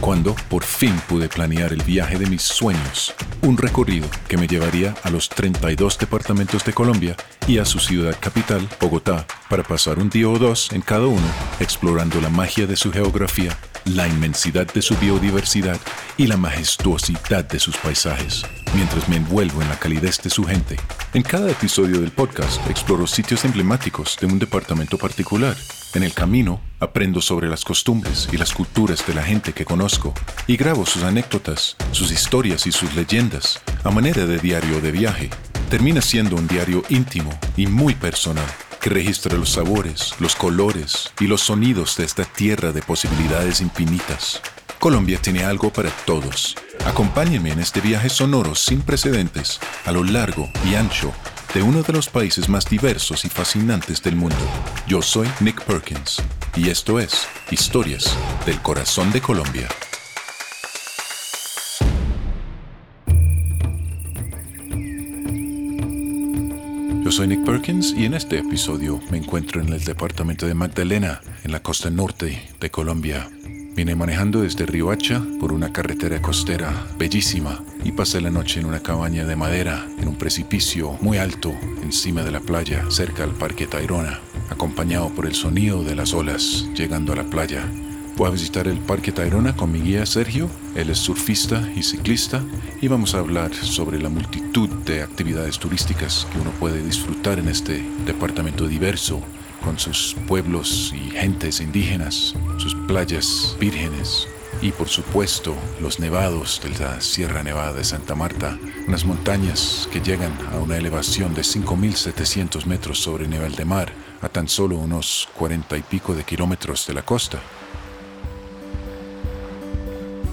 cuando por fin pude planear el viaje de mis sueños, un recorrido que me llevaría a los 32 departamentos de Colombia y a su ciudad capital, Bogotá, para pasar un día o dos en cada uno explorando la magia de su geografía, la inmensidad de su biodiversidad y la majestuosidad de sus paisajes, mientras me envuelvo en la calidez de su gente. En cada episodio del podcast exploro sitios emblemáticos de un departamento particular en el camino aprendo sobre las costumbres y las culturas de la gente que conozco y grabo sus anécdotas, sus historias y sus leyendas a manera de diario de viaje. Termina siendo un diario íntimo y muy personal que registra los sabores, los colores y los sonidos de esta tierra de posibilidades infinitas. Colombia tiene algo para todos. Acompáñenme en este viaje sonoro sin precedentes a lo largo y ancho de uno de los países más diversos y fascinantes del mundo. Yo soy Nick Perkins y esto es Historias del Corazón de Colombia. Soy Nick Perkins y en este episodio me encuentro en el departamento de Magdalena, en la costa norte de Colombia. Vine manejando desde Riohacha por una carretera costera bellísima y pasé la noche en una cabaña de madera en un precipicio muy alto encima de la playa cerca al Parque Tayrona, acompañado por el sonido de las olas llegando a la playa. Voy a visitar el Parque Tayrona con mi guía Sergio, él es surfista y ciclista y vamos a hablar sobre la multitud de actividades turísticas que uno puede disfrutar en este departamento diverso con sus pueblos y gentes indígenas, sus playas vírgenes y por supuesto los nevados de la Sierra Nevada de Santa Marta, unas montañas que llegan a una elevación de 5.700 metros sobre el nivel de mar, a tan solo unos 40 y pico de kilómetros de la costa.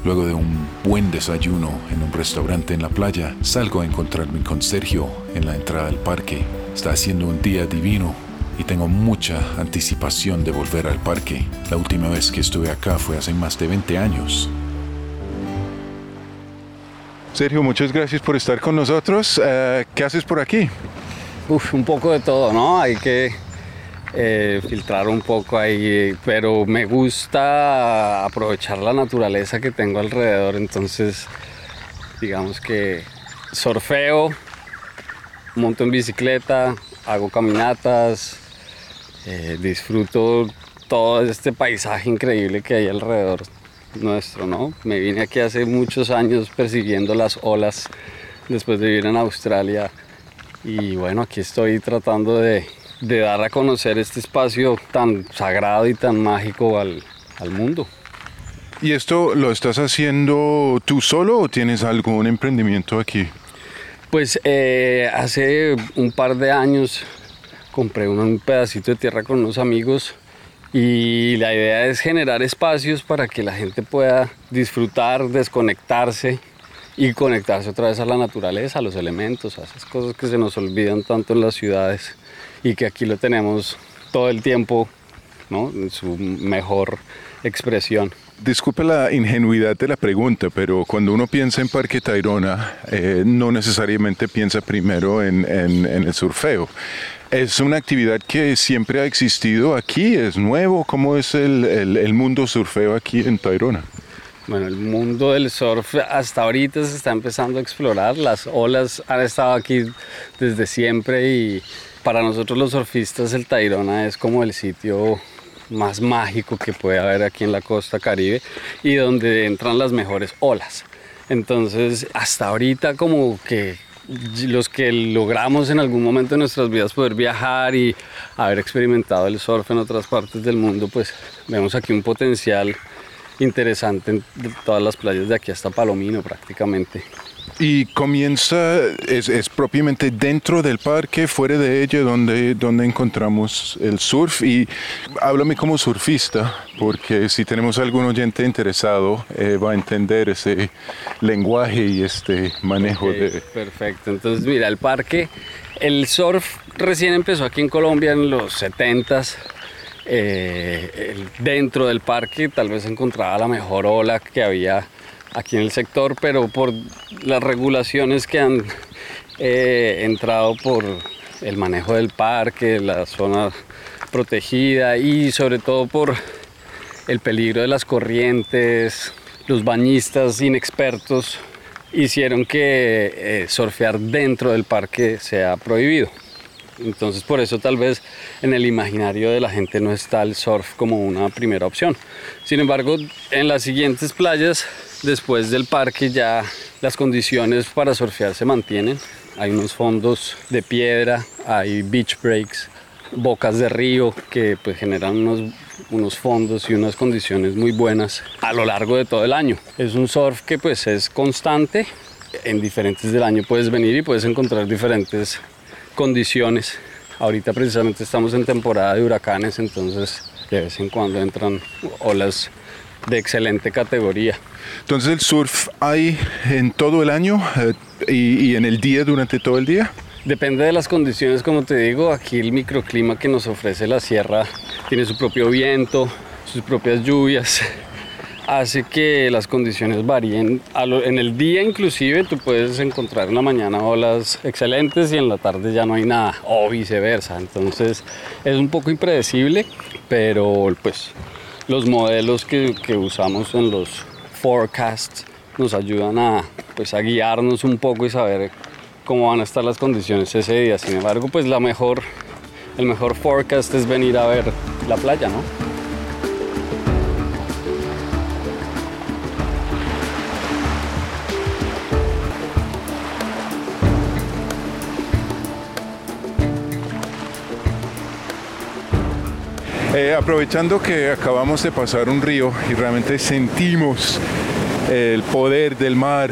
Luego de un buen desayuno en un restaurante en la playa, salgo a encontrarme con Sergio en la entrada del parque. Está haciendo un día divino y tengo mucha anticipación de volver al parque. La última vez que estuve acá fue hace más de 20 años. Sergio, muchas gracias por estar con nosotros. Eh, ¿Qué haces por aquí? Uf, un poco de todo, ¿no? Hay que eh, filtrar un poco ahí, pero me gusta aprovechar la naturaleza que tengo alrededor, entonces digamos que surfeo, monto en bicicleta, hago caminatas, eh, disfruto todo este paisaje increíble que hay alrededor nuestro, ¿no? Me vine aquí hace muchos años persiguiendo las olas después de vivir en Australia y bueno, aquí estoy tratando de, dar a conocer este espacio tan sagrado y tan mágico al, mundo. ¿Y esto lo estás haciendo tú solo o tienes algún emprendimiento aquí? Pues eh, hace un par de años compré un pedacito de tierra con unos amigos y la idea es generar espacios para que la gente pueda disfrutar, desconectarse y conectarse otra vez a la naturaleza, a los elementos, a esas cosas que se nos olvidan tanto en las ciudades y que aquí lo tenemos todo el tiempo ¿no? en su mejor expresión. Disculpe la ingenuidad de la pregunta, pero cuando uno piensa en Parque Tayrona, eh, no necesariamente piensa primero en, en el surfeo. ¿Es una actividad que siempre ha existido aquí? ¿Es nuevo? ¿Cómo es el, el, mundo surfeo aquí en Tayrona? Bueno, el mundo del surf hasta ahorita se está empezando a explorar. Las olas han estado aquí desde siempre y para nosotros los surfistas el Tayrona es como el sitio más mágico que puede haber aquí en la costa caribe y donde entran las mejores olas. Entonces, hasta ahorita como que los que logramos en algún momento de nuestras vidas poder viajar y haber experimentado el surf en otras partes del mundo, pues vemos aquí un potencial interesante en todas las playas de aquí hasta Palomino prácticamente. Y comienza, es, propiamente dentro del parque, fuera de ella, donde, donde encontramos el surf. Y háblame como surfista, porque si tenemos algún oyente interesado, eh, va a entender ese lenguaje y este manejo de... Perfecto, entonces mira, el parque, el surf recién empezó aquí en Colombia en los 70s. Eh, dentro del parque tal vez encontraba la mejor ola que había aquí en el sector, pero por las regulaciones que han eh, entrado por el manejo del parque, la zona protegida y sobre todo por el peligro de las corrientes, los bañistas inexpertos hicieron que eh, surfear dentro del parque sea prohibido. Entonces por eso tal vez en el imaginario de la gente no está el surf como una primera opción. Sin embargo, en las siguientes playas después del parque ya las condiciones para surfear se mantienen. Hay unos fondos de piedra, hay beach breaks, bocas de río que pues generan unos, unos fondos y unas condiciones muy buenas a lo largo de todo el año. Es un surf que pues es constante, en diferentes del año puedes venir y puedes encontrar diferentes condiciones. Ahorita precisamente estamos en temporada de huracanes, entonces de vez en cuando entran olas de excelente categoría. Entonces el surf hay en todo el año eh, y, en el día durante todo el día. Depende de las condiciones, como te digo, aquí el microclima que nos ofrece la sierra tiene su propio viento, sus propias lluvias, hace que las condiciones varíen. En el día inclusive tú puedes encontrar en la mañana olas excelentes y en la tarde ya no hay nada, o viceversa. Entonces es un poco impredecible, pero pues los modelos que, que usamos en los forecasts nos ayudan a, pues, a guiarnos un poco y saber cómo van a estar las condiciones ese día. Sin embargo, pues la mejor, el mejor forecast es venir a ver la playa, ¿no? Eh, aprovechando que acabamos de pasar un río y realmente sentimos el poder del mar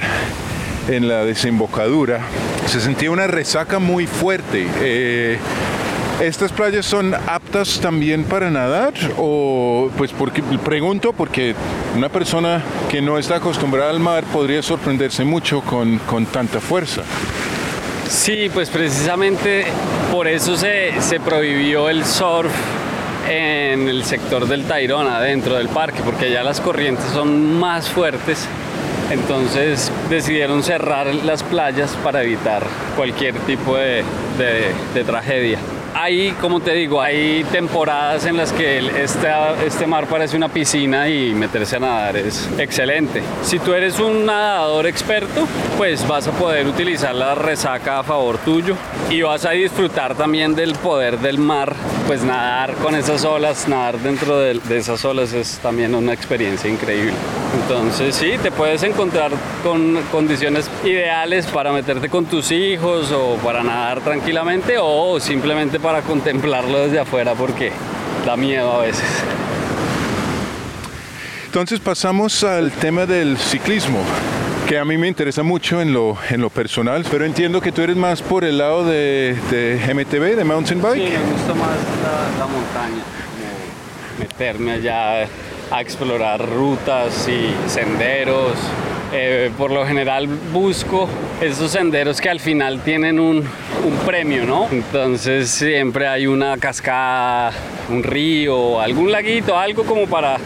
en la desembocadura, se sentía una resaca muy fuerte. Eh, ¿Estas playas son aptas también para nadar? O pues porque pregunto porque una persona que no está acostumbrada al mar podría sorprenderse mucho con, con tanta fuerza. Sí, pues precisamente por eso se, se prohibió el surf en el sector del Tairón, adentro del parque, porque allá las corrientes son más fuertes. Entonces decidieron cerrar las playas para evitar cualquier tipo de, de tragedia hay, como te digo, hay temporadas en las que este, este mar parece una piscina y meterse a nadar es excelente. Si tú eres un nadador experto, pues vas a poder utilizar la resaca a favor tuyo y vas a disfrutar también del poder del mar, pues nadar con esas olas, nadar dentro de, esas olas es también una experiencia increíble. Entonces sí, te puedes encontrar con condiciones ideales para meterte con tus hijos o para nadar tranquilamente o simplemente para contemplarlo desde afuera porque da miedo a veces. Entonces pasamos al tema del ciclismo, que a mí me interesa mucho en lo, en lo personal, pero entiendo que tú eres más por el lado de, de MTB, de mountain bike. Sí, me gusta más la, montaña, meterme allá a explorar rutas y senderos. Eh, por lo general busco esos senderos que al final tienen un, un, premio, ¿no? Entonces siempre hay una cascada, un río, algún laguito, algo como para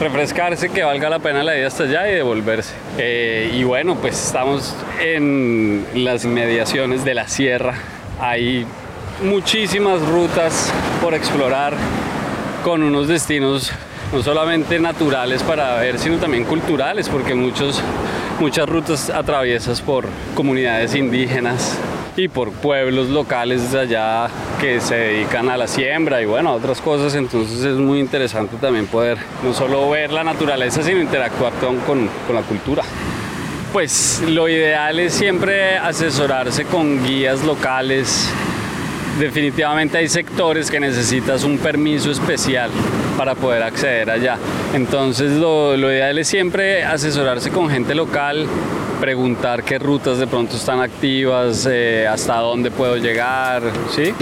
refrescarse, que valga la pena la ida hasta allá y devolverse. Eh, y bueno, pues estamos en las inmediaciones de la sierra. Hay muchísimas rutas por explorar con unos destinos no solamente naturales para ver, sino también culturales, porque muchos, muchas rutas atraviesas por comunidades indígenas y por pueblos locales allá que se dedican a la siembra y bueno, a otras cosas, entonces es muy interesante también poder no solo ver la naturaleza, sino interactuar con, con, con la cultura. Pues lo ideal es siempre asesorarse con guías locales. Definitivamente hay sectores que necesitas un permiso especial para poder acceder allá. Entonces lo, ideal es siempre asesorarse con gente local, preguntar qué rutas de pronto están activas, eh, hasta dónde puedo llegar, ¿sí?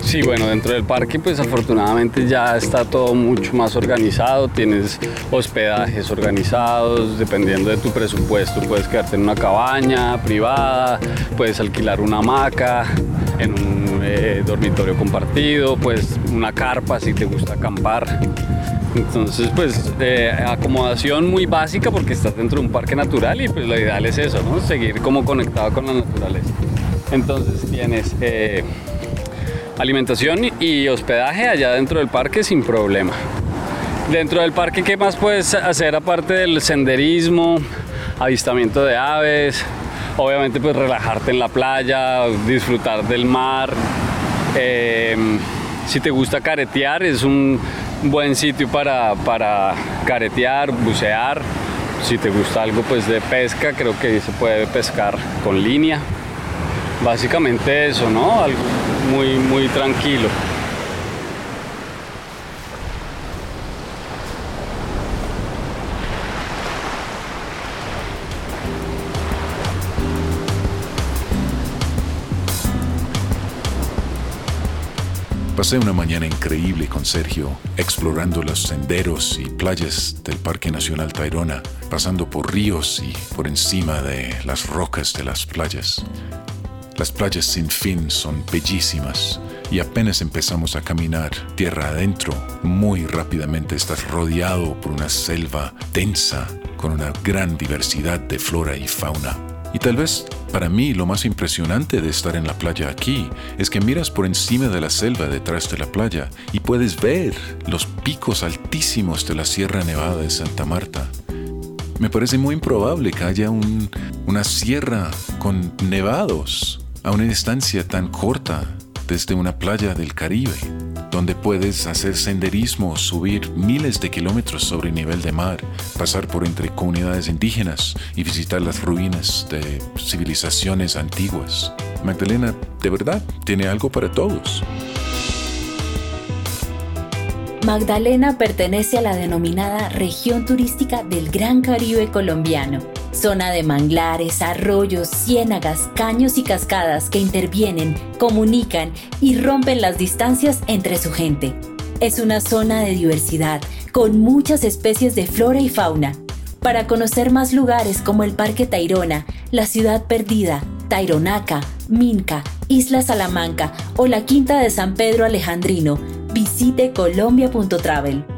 Sí, bueno, dentro del parque pues afortunadamente ya está todo mucho más organizado, tienes hospedajes organizados, dependiendo de tu presupuesto puedes quedarte en una cabaña privada, puedes alquilar una hamaca en un eh, dormitorio compartido, pues una carpa si te gusta acampar. Entonces, pues eh, acomodación muy básica porque estás dentro de un parque natural y pues lo ideal es eso, ¿no? Seguir como conectado con la naturaleza. Entonces tienes eh, alimentación y hospedaje allá dentro del parque sin problema. Dentro del parque, ¿qué más puedes hacer aparte del senderismo, avistamiento de aves? Obviamente pues relajarte en la playa, disfrutar del mar. Em, si te gusta caretear, es un buen sitio para, para caretear, bucear. Si te gusta algo pues de pesca, creo que se puede pescar con línea. Básicamente eso, ¿no? Algo muy, muy tranquilo. Pasé una mañana increíble con Sergio, explorando los senderos y playas del Parque Nacional Tayrona, pasando por ríos y por encima de las rocas de las playas. Las playas sin fin son bellísimas y apenas empezamos a caminar tierra adentro, muy rápidamente estás rodeado por una selva densa con una gran diversidad de flora y fauna. Y tal vez para mí lo más impresionante de estar en la playa aquí es que miras por encima de la selva detrás de la playa y puedes ver los picos altísimos de la Sierra Nevada de Santa Marta. Me parece muy improbable que haya una sierra con nevados a una distancia tan corta desde una playa del Caribe, donde puedes hacer senderismo, subir miles de kilómetros sobre el nivel de mar, pasar por entre comunidades indígenas y visitar las ruinas de civilizaciones antiguas. Magdalena, de verdad, tiene algo para todos. Magdalena pertenece a la denominada región turística del Gran Caribe colombiano zona de manglares, arroyos, ciénagas, caños y cascadas que intervienen, comunican y rompen las distancias entre su gente. Es una zona de diversidad, con muchas especies de flora y fauna. Para conocer más lugares como el Parque Tayrona, la Ciudad Perdida, Taironaca, Minca, Isla Salamanca o la Quinta de San Pedro Alejandrino, visite colombia.travel.